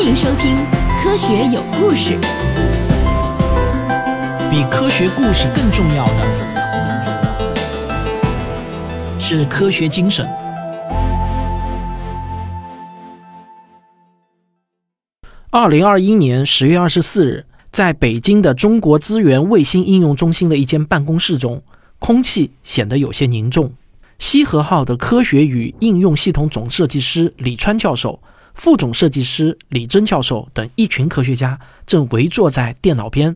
欢迎收听《科学有故事》。比科学故事更重要的是科学精神。二零二一年十月二十四日，在北京的中国资源卫星应用中心的一间办公室中，空气显得有些凝重。西河号的科学与应用系统总设计师李川教授。副总设计师李真教授等一群科学家正围坐在电脑边，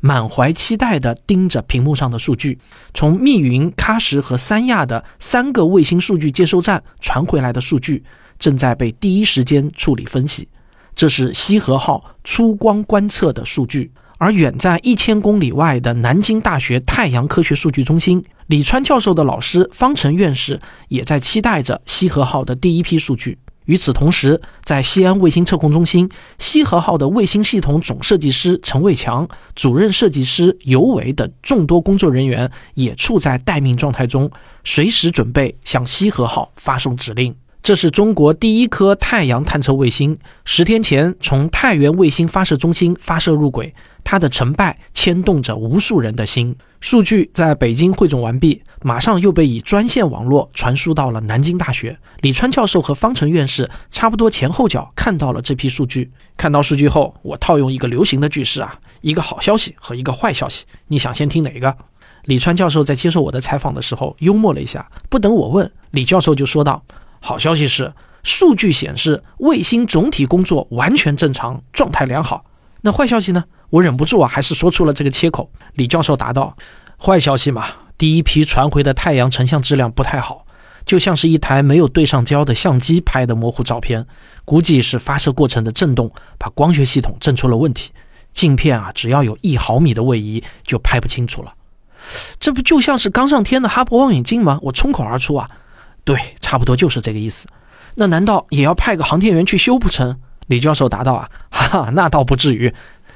满怀期待地盯着屏幕上的数据。从密云、喀什和三亚的三个卫星数据接收站传回来的数据，正在被第一时间处理分析。这是西河号出光观测的数据。而远在一千公里外的南京大学太阳科学数据中心，李川教授的老师方成院士也在期待着西河号的第一批数据。与此同时，在西安卫星测控中心，西河号的卫星系统总设计师陈卫强、主任设计师尤伟等众多工作人员也处在待命状态中，随时准备向西河号发送指令。这是中国第一颗太阳探测卫星，十天前从太原卫星发射中心发射入轨。它的成败牵动着无数人的心。数据在北京汇总完毕，马上又被以专线网络传输到了南京大学。李川教授和方程院士差不多前后脚看到了这批数据。看到数据后，我套用一个流行的句式啊，一个好消息和一个坏消息，你想先听哪个？李川教授在接受我的采访的时候幽默了一下，不等我问，李教授就说道：“好消息是，数据显示卫星总体工作完全正常，状态良好。那坏消息呢？”我忍不住啊，还是说出了这个切口。李教授答道：“坏消息嘛，第一批传回的太阳成像质量不太好，就像是一台没有对上焦的相机拍的模糊照片。估计是发射过程的震动把光学系统震出了问题，镜片啊，只要有一毫米的位移就拍不清楚了。这不就像是刚上天的哈勃望远镜吗？我冲口而出啊，对，差不多就是这个意思。那难道也要派个航天员去修不成？”李教授答道：“啊，哈哈，那倒不至于。”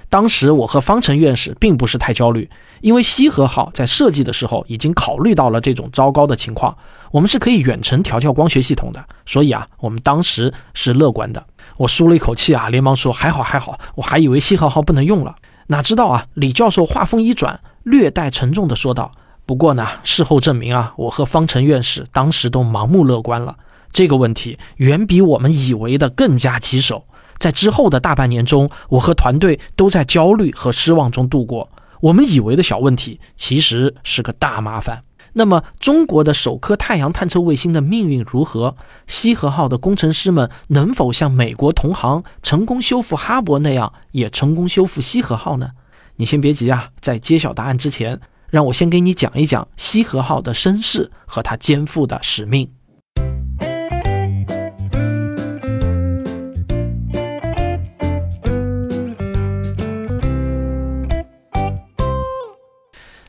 当时我和方程院士并不是太焦虑，因为西河号在设计的时候已经考虑到了这种糟糕的情况，我们是可以远程调教光学系统的，所以啊，我们当时是乐观的。我舒了一口气啊，连忙说：“还好还好，我还以为西河号不能用了。”哪知道啊，李教授话锋一转，略带沉重地说道：“不过呢，事后证明啊，我和方程院士当时都盲目乐观了，这个问题远比我们以为的更加棘手。”在之后的大半年中，我和团队都在焦虑和失望中度过。我们以为的小问题，其实是个大麻烦。那么，中国的首颗太阳探测卫星的命运如何？西河号的工程师们能否像美国同行成功修复哈勃那样，也成功修复西河号呢？你先别急啊，在揭晓答案之前，让我先给你讲一讲西河号的身世和它肩负的使命。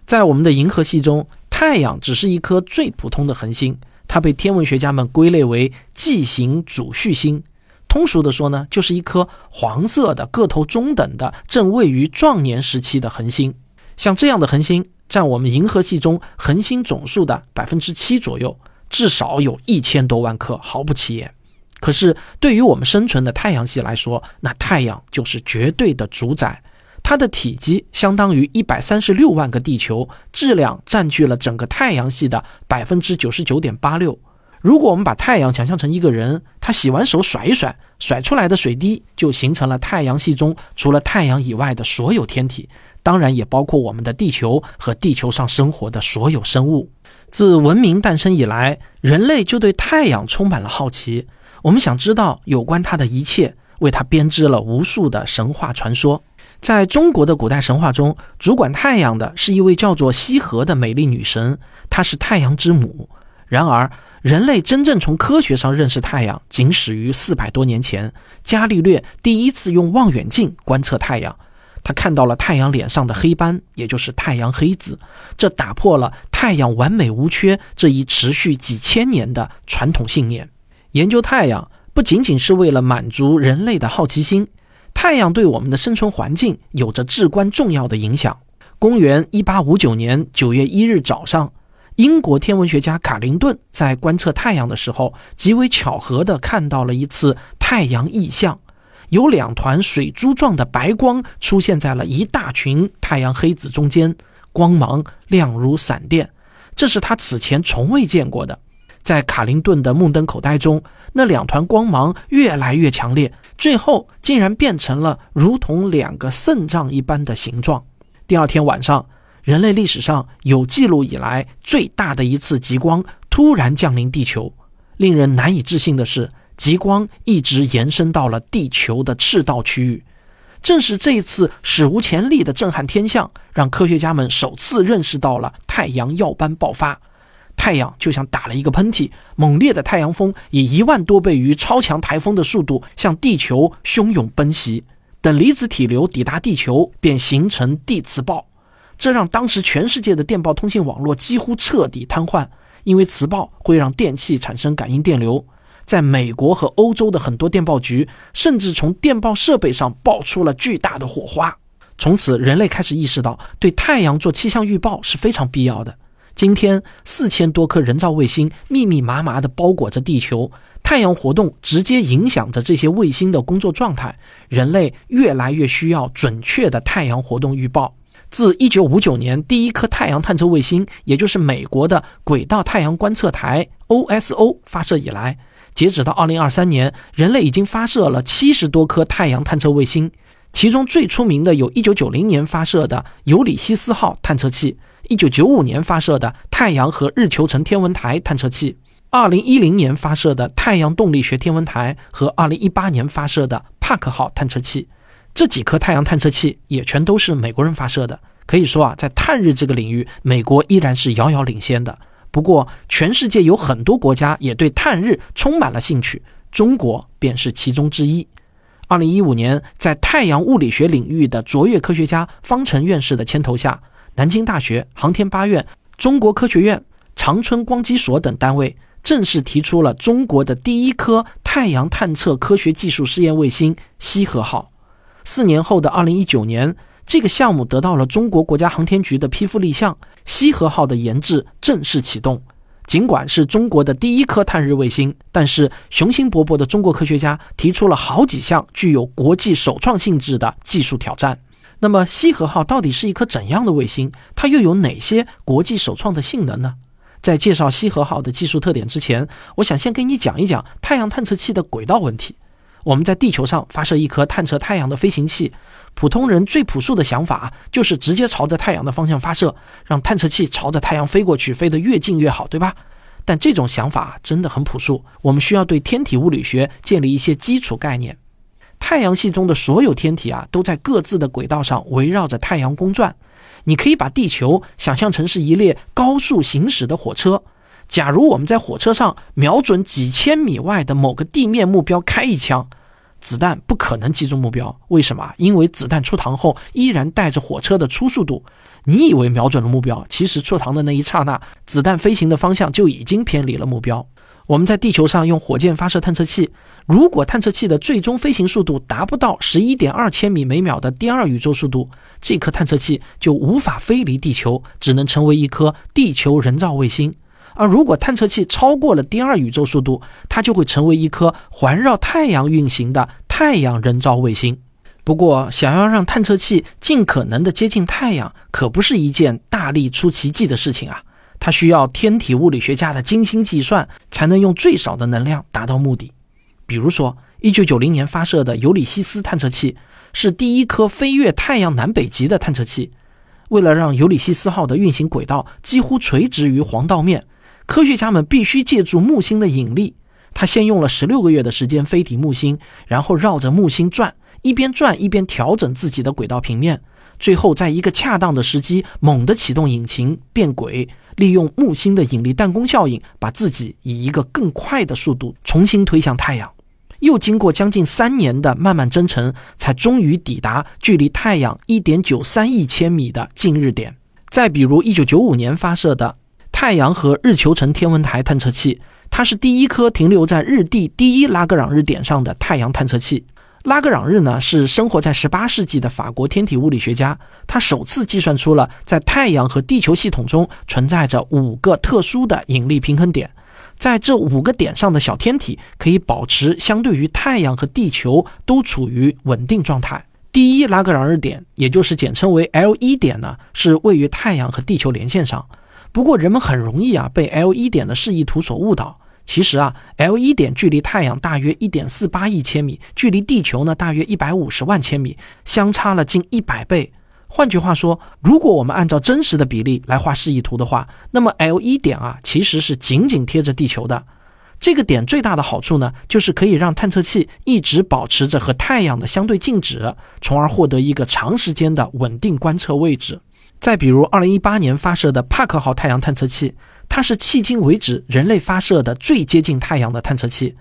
在我们的银河系中，太阳只是一颗最普通的恒星，它被天文学家们归类为 G 型主序星。通俗的说呢，就是一颗黄色的、个头中等的、正位于壮年时期的恒星。像这样的恒星，占我们银河系中恒星总数的百分之七左右，至少有一千多万颗，毫不起眼。可是对于我们生存的太阳系来说，那太阳就是绝对的主宰。它的体积相当于一百三十六万个地球，质量占据了整个太阳系的百分之九十九点八六。如果我们把太阳想象成一个人，他洗完手甩一甩，甩出来的水滴就形成了太阳系中除了太阳以外的所有天体，当然也包括我们的地球和地球上生活的所有生物。自文明诞生以来，人类就对太阳充满了好奇，我们想知道有关它的一切，为它编织了无数的神话传说。在中国的古代神话中，主管太阳的是一位叫做羲和的美丽女神，她是太阳之母。然而，人类真正从科学上认识太阳，仅始于四百多年前，伽利略第一次用望远镜观测太阳，他看到了太阳脸上的黑斑，也就是太阳黑子，这打破了太阳完美无缺这一持续几千年的传统信念。研究太阳不仅仅是为了满足人类的好奇心。太阳对我们的生存环境有着至关重要的影响。公元一八五九年九月一日早上，英国天文学家卡林顿在观测太阳的时候，极为巧合地看到了一次太阳异象。有两团水珠状的白光出现在了一大群太阳黑子中间，光芒亮如闪电，这是他此前从未见过的。在卡林顿的目瞪口呆中，那两团光芒越来越强烈，最后竟然变成了如同两个肾脏一般的形状。第二天晚上，人类历史上有记录以来最大的一次极光突然降临地球。令人难以置信的是，极光一直延伸到了地球的赤道区域。正是这一次史无前例的震撼天象，让科学家们首次认识到了太阳耀斑爆发。太阳就像打了一个喷嚏，猛烈的太阳风以一万多倍于超强台风的速度向地球汹涌奔袭。等离子体流抵达地球，便形成地磁暴，这让当时全世界的电报通信网络几乎彻底瘫痪。因为磁暴会让电器产生感应电流，在美国和欧洲的很多电报局，甚至从电报设备上爆出了巨大的火花。从此，人类开始意识到对太阳做气象预报是非常必要的。今天，四千多颗人造卫星密密麻麻地包裹着地球，太阳活动直接影响着这些卫星的工作状态。人类越来越需要准确的太阳活动预报。自1959年第一颗太阳探测卫星，也就是美国的轨道太阳观测台 （OSO） 发射以来，截止到2023年，人类已经发射了70多颗太阳探测卫星。其中最出名的有1990年发射的尤里西斯号探测器。一九九五年发射的太阳和日球层天文台探测器，二零一零年发射的太阳动力学天文台和二零一八年发射的帕克号探测器，这几颗太阳探测器也全都是美国人发射的。可以说啊，在探日这个领域，美国依然是遥遥领先的。不过，全世界有很多国家也对探日充满了兴趣，中国便是其中之一。二零一五年，在太阳物理学领域的卓越科学家方程院士的牵头下。南京大学航天八院、中国科学院、长春光机所等单位正式提出了中国的第一颗太阳探测科学技术试验卫星“羲和号”。四年后的二零一九年，这个项目得到了中国国家航天局的批复立项，“羲和号”的研制正式启动。尽管是中国的第一颗探日卫星，但是雄心勃勃的中国科学家提出了好几项具有国际首创性质的技术挑战。那么，西和号到底是一颗怎样的卫星？它又有哪些国际首创的性能呢？在介绍西和号的技术特点之前，我想先给你讲一讲太阳探测器的轨道问题。我们在地球上发射一颗探测太阳的飞行器，普通人最朴素的想法就是直接朝着太阳的方向发射，让探测器朝着太阳飞过去，飞得越近越好，对吧？但这种想法真的很朴素，我们需要对天体物理学建立一些基础概念。太阳系中的所有天体啊，都在各自的轨道上围绕着太阳公转。你可以把地球想象成是一列高速行驶的火车。假如我们在火车上瞄准几千米外的某个地面目标开一枪，子弹不可能击中目标。为什么？因为子弹出膛后依然带着火车的初速度。你以为瞄准了目标，其实出膛的那一刹那，子弹飞行的方向就已经偏离了目标。我们在地球上用火箭发射探测器，如果探测器的最终飞行速度达不到十一点二千米每秒的第二宇宙速度，这颗探测器就无法飞离地球，只能成为一颗地球人造卫星。而如果探测器超过了第二宇宙速度，它就会成为一颗环绕太阳运行的太阳人造卫星。不过，想要让探测器尽可能的接近太阳，可不是一件大力出奇迹的事情啊。它需要天体物理学家的精心计算，才能用最少的能量达到目的。比如说，1990年发射的尤里西斯探测器是第一颗飞越太阳南北极的探测器。为了让尤里西斯号的运行轨道几乎垂直于黄道面，科学家们必须借助木星的引力。它先用了16个月的时间飞抵木星，然后绕着木星转，一边转一边调整自己的轨道平面，最后在一个恰当的时机猛地启动引擎变轨。利用木星的引力弹弓效应，把自己以一个更快的速度重新推向太阳。又经过将近三年的漫漫征程，才终于抵达距离太阳一点九三亿千米的近日点。再比如，一九九五年发射的太阳和日球层天文台探测器，它是第一颗停留在日地第一拉格朗日点上的太阳探测器。拉格朗日呢，是生活在十八世纪的法国天体物理学家，他首次计算出了在太阳和地球系统中存在着五个特殊的引力平衡点，在这五个点上的小天体可以保持相对于太阳和地球都处于稳定状态。第一拉格朗日点，也就是简称为 L 一点呢，是位于太阳和地球连线上。不过人们很容易啊被 L 一点的示意图所误导。其实啊，L 一点距离太阳大约一点四八亿千米，距离地球呢大约一百五十万千米，相差了近一百倍。换句话说，如果我们按照真实的比例来画示意图的话，那么 L 一点啊其实是紧紧贴着地球的。这个点最大的好处呢，就是可以让探测器一直保持着和太阳的相对静止，从而获得一个长时间的稳定观测位置。再比如，2018年发射的帕克号太阳探测器，它是迄今为止人类发射的最接近太阳的探测器。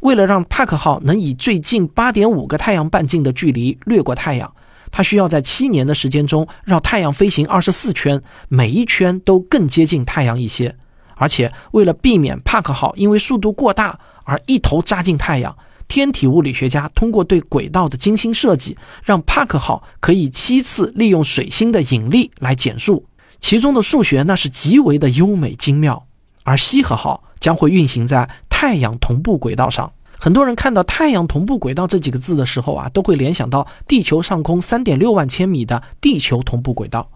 为了让帕克号能以最近8.5个太阳半径的距离掠过太阳。它需要在七年的时间中绕太阳飞行二十四圈，每一圈都更接近太阳一些。而且，为了避免帕克号因为速度过大而一头扎进太阳，天体物理学家通过对轨道的精心设计，让帕克号可以七次利用水星的引力来减速。其中的数学那是极为的优美精妙。而西和号将会运行在太阳同步轨道上。很多人看到“太阳同步轨道”这几个字的时候啊，都会联想到地球上空三点六万千米的地球同步轨道。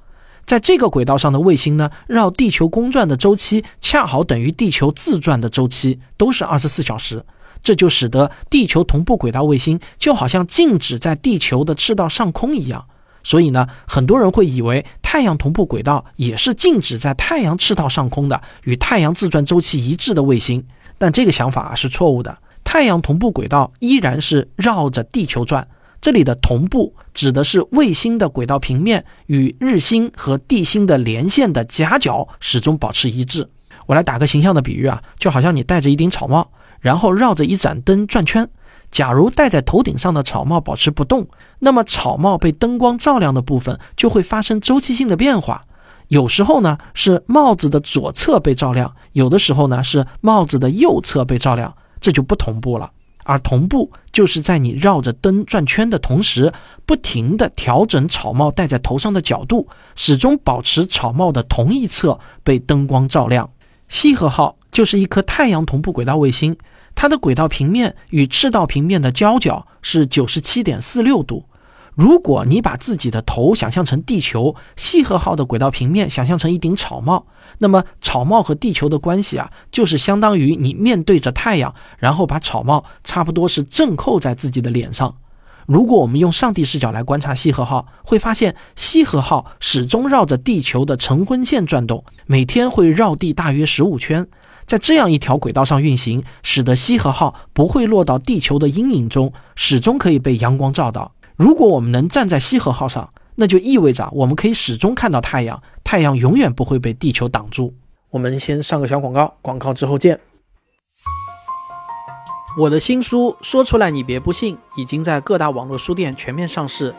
在这个轨道上的卫星呢，绕地球公转的周期恰好等于地球自转的周期，都是二十四小时。这就使得地球同步轨道卫星就好像静止在地球的赤道上空一样。所以呢，很多人会以为太阳同步轨道也是静止在太阳赤道上空的，与太阳自转周期一致的卫星。但这个想法是错误的。太阳同步轨道依然是绕着地球转，这里的同步指的是卫星的轨道平面与日心和地心的连线的夹角始终保持一致。我来打个形象的比喻啊，就好像你戴着一顶草帽，然后绕着一盏灯转圈。假如戴在头顶上的草帽保持不动，那么草帽被灯光照亮的部分就会发生周期性的变化。有时候呢是帽子的左侧被照亮，有的时候呢是帽子的右侧被照亮。这就不同步了，而同步就是在你绕着灯转圈的同时，不停地调整草帽戴在头上的角度，始终保持草帽的同一侧被灯光照亮。西河号就是一颗太阳同步轨道卫星，它的轨道平面与赤道平面的交角是九十七点四六度。如果你把自己的头想象成地球，西河号的轨道平面想象成一顶草帽，那么草帽和地球的关系啊，就是相当于你面对着太阳，然后把草帽差不多是正扣在自己的脸上。如果我们用上帝视角来观察西和号，会发现西和号始终绕着地球的晨昏线转动，每天会绕地大约十五圈，在这样一条轨道上运行，使得羲和号不会落到地球的阴影中，始终可以被阳光照到。如果我们能站在羲和号上，那就意味着我们可以始终看到太阳，太阳永远不会被地球挡住。我们先上个小广告，广告之后见。我的新书说出来你别不信，已经在各大网络书店全面上市。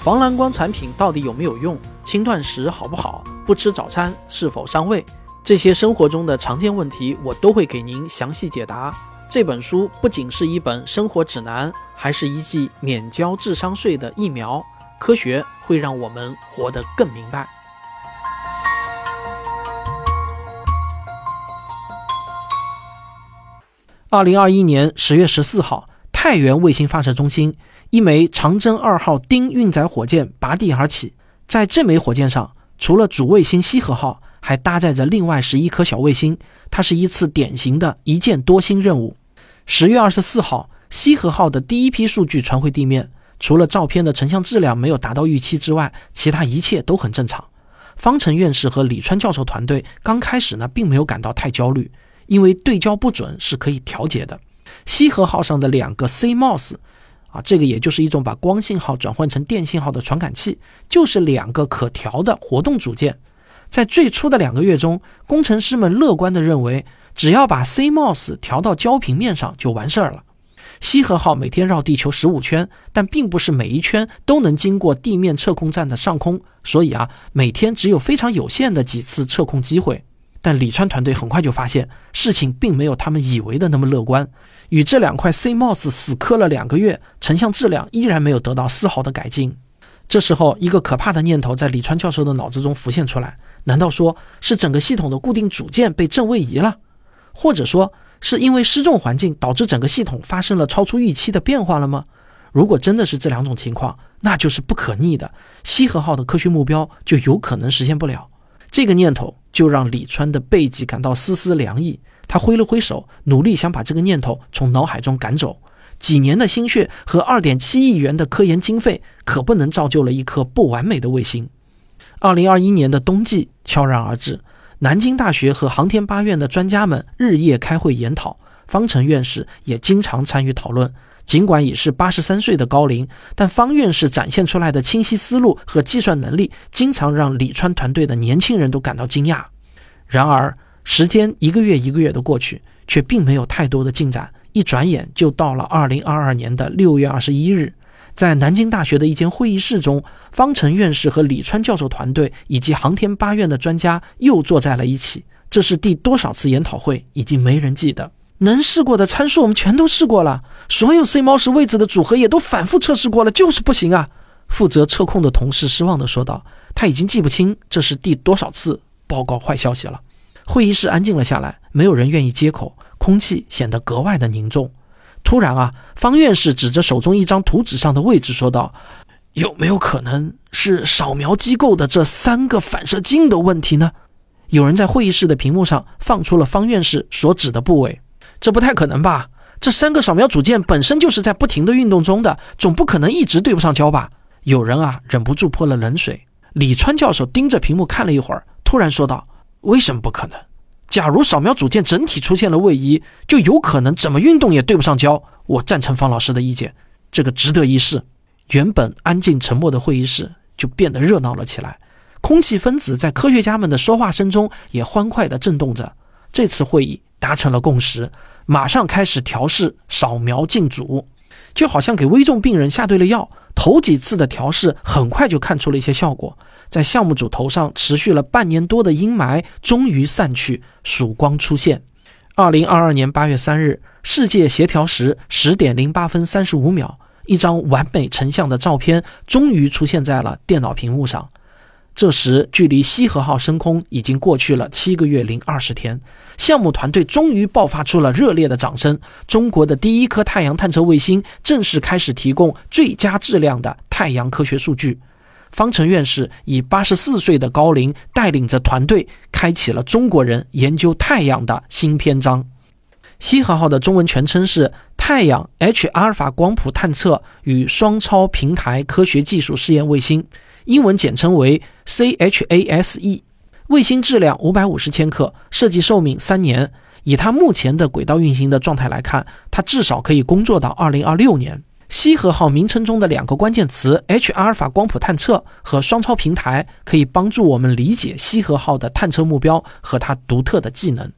防蓝光产品到底有没有用？轻断食好不好？不吃早餐是否伤胃？这些生活中的常见问题，我都会给您详细解答。这本书不仅是一本生活指南，还是一剂免交智商税的疫苗。科学会让我们活得更明白。二零二一年十月十四号，太原卫星发射中心一枚长征二号丁运载火箭拔地而起，在这枚火箭上，除了主卫星西河号，还搭载着另外十一颗小卫星。它是一次典型的一箭多星任务。十月二十四号，西河号的第一批数据传回地面，除了照片的成像质量没有达到预期之外，其他一切都很正常。方程院士和李川教授团队刚开始呢，并没有感到太焦虑，因为对焦不准是可以调节的。西河号上的两个 CMOS，啊，这个也就是一种把光信号转换成电信号的传感器，就是两个可调的活动组件。在最初的两个月中，工程师们乐观地认为，只要把 CMOS 调到焦平面上就完事儿了。西河号每天绕地球十五圈，但并不是每一圈都能经过地面测控站的上空，所以啊，每天只有非常有限的几次测控机会。但李川团队很快就发现，事情并没有他们以为的那么乐观。与这两块 CMOS 死磕了两个月，成像质量依然没有得到丝毫的改进。这时候，一个可怕的念头在李川教授的脑子中浮现出来。难道说是整个系统的固定组件被正位移了？或者说是因为失重环境导致整个系统发生了超出预期的变化了吗？如果真的是这两种情况，那就是不可逆的，西河号的科学目标就有可能实现不了。这个念头就让李川的背脊感到丝丝凉意。他挥了挥手，努力想把这个念头从脑海中赶走。几年的心血和二点七亿元的科研经费，可不能造就了一颗不完美的卫星。二零二一年的冬季悄然而至，南京大学和航天八院的专家们日夜开会研讨，方程院士也经常参与讨论。尽管已是八十三岁的高龄，但方院士展现出来的清晰思路和计算能力，经常让李川团队的年轻人都感到惊讶。然而，时间一个月一个月的过去，却并没有太多的进展。一转眼就到了二零二二年的六月二十一日，在南京大学的一间会议室中，方程院士和李川教授团队以及航天八院的专家又坐在了一起。这是第多少次研讨会，已经没人记得。能试过的参数我们全都试过了，所有 c 猫式位置的组合也都反复测试过了，就是不行啊！负责测控的同事失望地说道：“他已经记不清这是第多少次报告坏消息了。”会议室安静了下来，没有人愿意接口，空气显得格外的凝重。突然啊，方院士指着手中一张图纸上的位置说道：“有没有可能是扫描机构的这三个反射镜的问题呢？”有人在会议室的屏幕上放出了方院士所指的部位。这不太可能吧？这三个扫描组件本身就是在不停的运动中的，总不可能一直对不上焦吧？有人啊，忍不住泼了冷水。李川教授盯着屏幕看了一会儿，突然说道：“为什么不可能？假如扫描组件整体出现了位移，就有可能怎么运动也对不上焦。我赞成方老师的意见，这个值得一试。”原本安静沉默的会议室就变得热闹了起来，空气分子在科学家们的说话声中也欢快地震动着。这次会议。达成了共识，马上开始调试扫描镜组，就好像给危重病人下对了药。头几次的调试很快就看出了一些效果，在项目组头上持续了半年多的阴霾终于散去，曙光出现。二零二二年八月三日，世界协调时十点零八分三十五秒，一张完美成像的照片终于出现在了电脑屏幕上。这时，距离西河号升空已经过去了七个月零二十天，项目团队终于爆发出了热烈的掌声。中国的第一颗太阳探测卫星正式开始提供最佳质量的太阳科学数据。方程院士以八十四岁的高龄，带领着团队，开启了中国人研究太阳的新篇章。西河号的中文全称是太阳 H 阿尔法光谱探测与双超平台科学技术试验卫星。英文简称为 CHASE，卫星质量五百五十千克，设计寿命三年。以它目前的轨道运行的状态来看，它至少可以工作到二零二六年。西河号名称中的两个关键词 H 阿尔法光谱探测和双超平台，可以帮助我们理解西河号的探测目标和它独特的技能。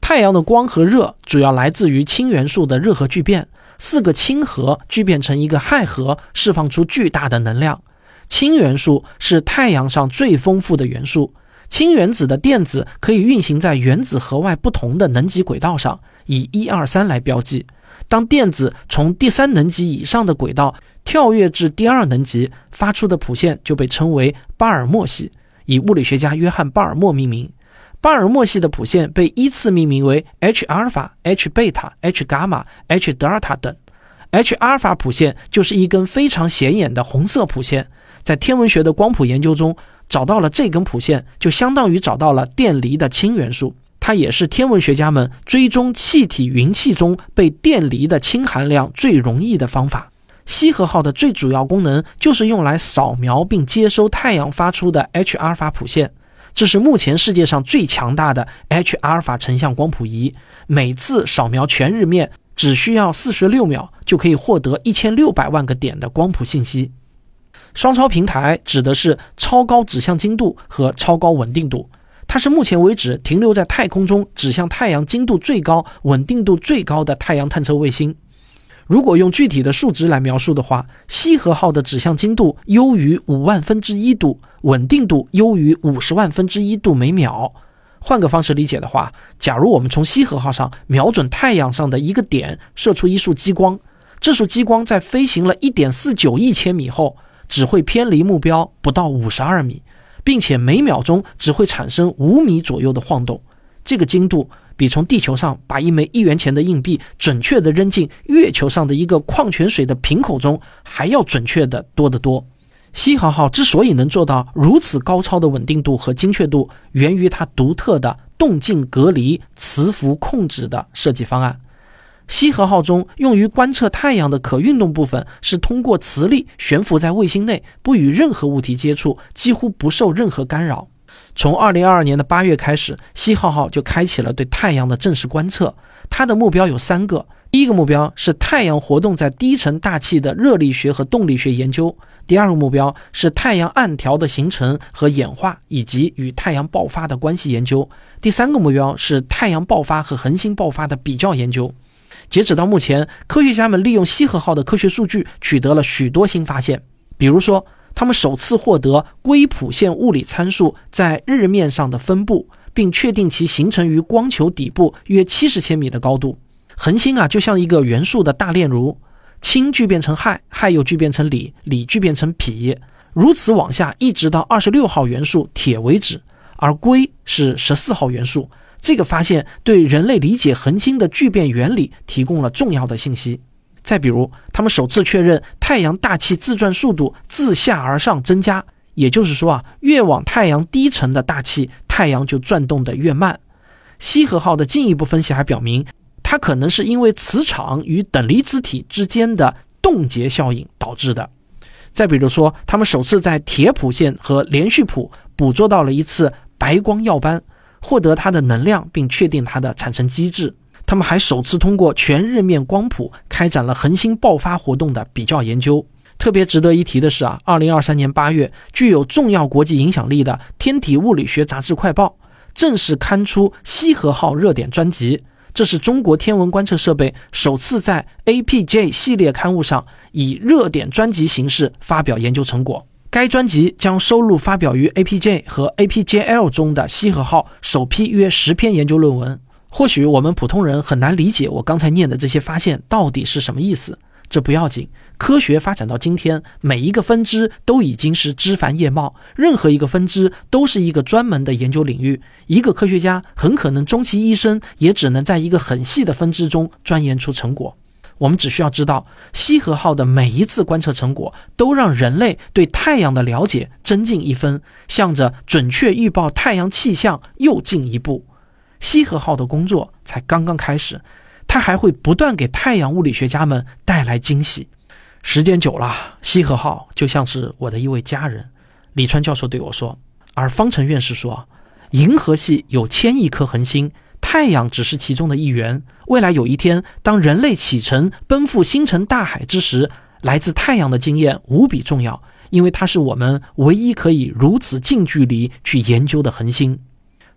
太阳的光和热主要来自于氢元素的热核聚变，四个氢核聚变成一个氦核，释放出巨大的能量。氢元素是太阳上最丰富的元素。氢原子的电子可以运行在原子核外不同的能级轨道上，以一二三来标记。当电子从第三能级以上的轨道跳跃至第二能级，发出的谱线就被称为巴尔默系，以物理学家约翰·巴尔默命名。巴尔默系的谱线被依次命名为 H 阿尔法、H 贝塔、H 伽马、H 德尔塔等。H 阿尔法谱线就是一根非常显眼的红色谱线。在天文学的光谱研究中，找到了这根谱线，就相当于找到了电离的氢元素。它也是天文学家们追踪气体云气中被电离的氢含量最容易的方法。西河号的最主要功能就是用来扫描并接收太阳发出的 H 阿尔法谱线。这是目前世界上最强大的 H 阿尔法成像光谱仪，每次扫描全日面只需要四十六秒，就可以获得一千六百万个点的光谱信息。双超平台指的是超高指向精度和超高稳定度，它是目前为止停留在太空中指向太阳精度最高、稳定度最高的太阳探测卫星。如果用具体的数值来描述的话，西河号的指向精度优于五万分之一度，稳定度优于五十万分之一度每秒。换个方式理解的话，假如我们从西河号上瞄准太阳上的一个点射出一束激光，这束激光在飞行了一点四九亿千米后。只会偏离目标不到五十二米，并且每秒钟只会产生五米左右的晃动。这个精度比从地球上把一枚一元钱的硬币准确地扔进月球上的一个矿泉水的瓶口中还要准确的多得多。西河号之所以能做到如此高超的稳定度和精确度，源于它独特的动静隔离、磁浮控制的设计方案。西河号中用于观测太阳的可运动部分是通过磁力悬浮在卫星内，不与任何物体接触，几乎不受任何干扰。从2022年的8月开始，西河号就开启了对太阳的正式观测。它的目标有三个：第一个目标是太阳活动在低层大气的热力学和动力学研究；第二个目标是太阳暗条的形成和演化以及与太阳爆发的关系研究；第三个目标是太阳爆发和恒星爆发的比较研究。截止到目前，科学家们利用西河号的科学数据取得了许多新发现，比如说。他们首次获得硅谱线物理参数在日面上的分布，并确定其形成于光球底部约七十千米的高度。恒星啊，就像一个元素的大炼炉，氢聚变成氦，氦又聚变成锂，锂聚变成铍，如此往下，一直到二十六号元素铁为止。而硅是十四号元素。这个发现对人类理解恒星的聚变原理提供了重要的信息。再比如，他们首次确认太阳大气自转速度自下而上增加，也就是说啊，越往太阳低层的大气，太阳就转动得越慢。西河号的进一步分析还表明，它可能是因为磁场与等离子体之间的冻结效应导致的。再比如说，他们首次在铁谱线和连续谱捕捉到了一次白光耀斑，获得它的能量，并确定它的产生机制。他们还首次通过全日面光谱开展了恒星爆发活动的比较研究。特别值得一提的是啊，二零二三年八月，具有重要国际影响力的《天体物理学杂志快报》正式刊出西河号热点专辑，这是中国天文观测设备首次在 APJ 系列刊物上以热点专辑形式发表研究成果。该专辑将收录发表于 APJ 和 APJL 中的西河号首批约十篇研究论文。或许我们普通人很难理解我刚才念的这些发现到底是什么意思，这不要紧。科学发展到今天，每一个分支都已经是枝繁叶茂，任何一个分支都是一个专门的研究领域。一个科学家很可能终其一生也只能在一个很细的分支中钻研出成果。我们只需要知道，西河号的每一次观测成果都让人类对太阳的了解增进一分，向着准确预报太阳气象又进一步。西河号的工作才刚刚开始，它还会不断给太阳物理学家们带来惊喜。时间久了，西河号就像是我的一位家人。李川教授对我说，而方程院士说，银河系有千亿颗恒星，太阳只是其中的一员。未来有一天，当人类启程奔赴星辰大海之时，来自太阳的经验无比重要，因为它是我们唯一可以如此近距离去研究的恒星。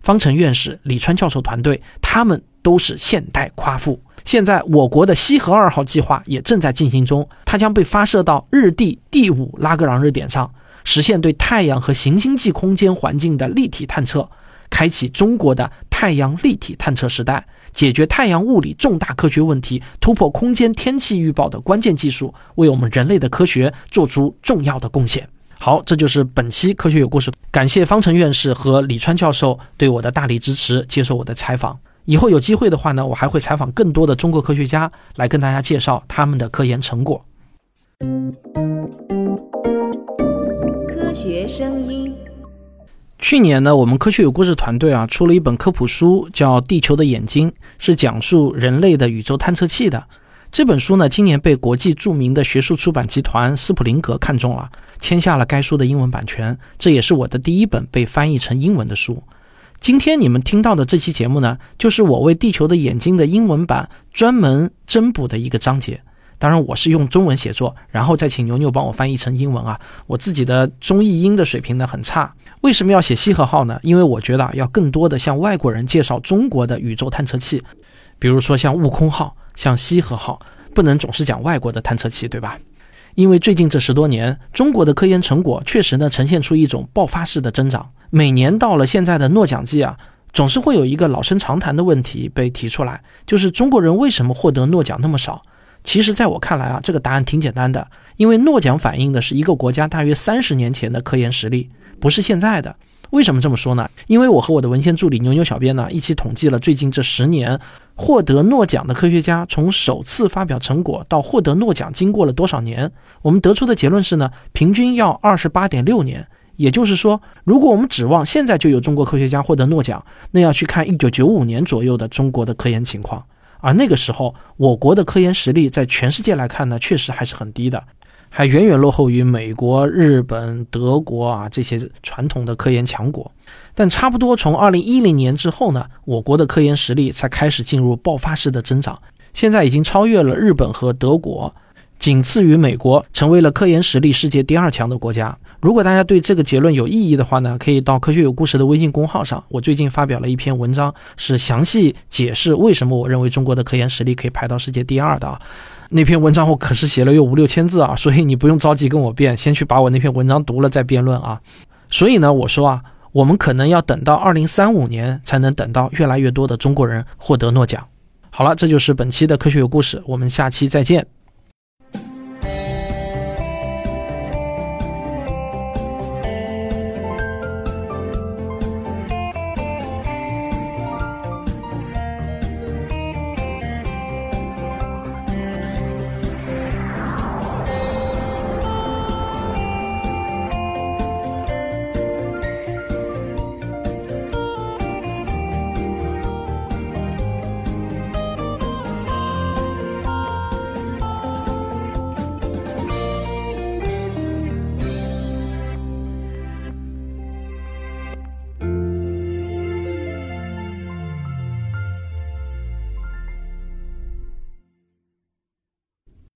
方程院士、李川教授团队，他们都是现代夸父。现在，我国的西河二号计划也正在进行中，它将被发射到日地第五拉格朗日点上，实现对太阳和行星际空间环境的立体探测，开启中国的太阳立体探测时代，解决太阳物理重大科学问题，突破空间天气预报的关键技术，为我们人类的科学做出重要的贡献。好，这就是本期科学有故事。感谢方程院士和李川教授对我的大力支持，接受我的采访。以后有机会的话呢，我还会采访更多的中国科学家，来跟大家介绍他们的科研成果。科学声音。去年呢，我们科学有故事团队啊出了一本科普书，叫《地球的眼睛》，是讲述人类的宇宙探测器的。这本书呢，今年被国际著名的学术出版集团斯普林格看中了。签下了该书的英文版权，这也是我的第一本被翻译成英文的书。今天你们听到的这期节目呢，就是我为《地球的眼睛》的英文版专门增补的一个章节。当然，我是用中文写作，然后再请牛牛帮我翻译成英文啊。我自己的中译英的水平呢很差。为什么要写西河号呢？因为我觉得要更多的向外国人介绍中国的宇宙探测器，比如说像悟空号、像西河号，不能总是讲外国的探测器，对吧？因为最近这十多年，中国的科研成果确实呢呈现出一种爆发式的增长。每年到了现在的诺奖季啊，总是会有一个老生常谈的问题被提出来，就是中国人为什么获得诺奖那么少？其实，在我看来啊，这个答案挺简单的，因为诺奖反映的是一个国家大约三十年前的科研实力，不是现在的。为什么这么说呢？因为我和我的文献助理牛牛小编呢一起统计了最近这十年获得诺奖的科学家从首次发表成果到获得诺奖经过了多少年。我们得出的结论是呢，平均要二十八点六年。也就是说，如果我们指望现在就有中国科学家获得诺奖，那要去看一九九五年左右的中国的科研情况。而那个时候，我国的科研实力在全世界来看呢，确实还是很低的。还远远落后于美国、日本、德国啊这些传统的科研强国，但差不多从二零一零年之后呢，我国的科研实力才开始进入爆发式的增长，现在已经超越了日本和德国，仅次于美国，成为了科研实力世界第二强的国家。如果大家对这个结论有异议的话呢，可以到科学有故事的微信公号上，我最近发表了一篇文章，是详细解释为什么我认为中国的科研实力可以排到世界第二的啊。那篇文章我可是写了有五六千字啊，所以你不用着急跟我辩，先去把我那篇文章读了再辩论啊。所以呢，我说啊，我们可能要等到二零三五年才能等到越来越多的中国人获得诺奖。好了，这就是本期的科学有故事，我们下期再见。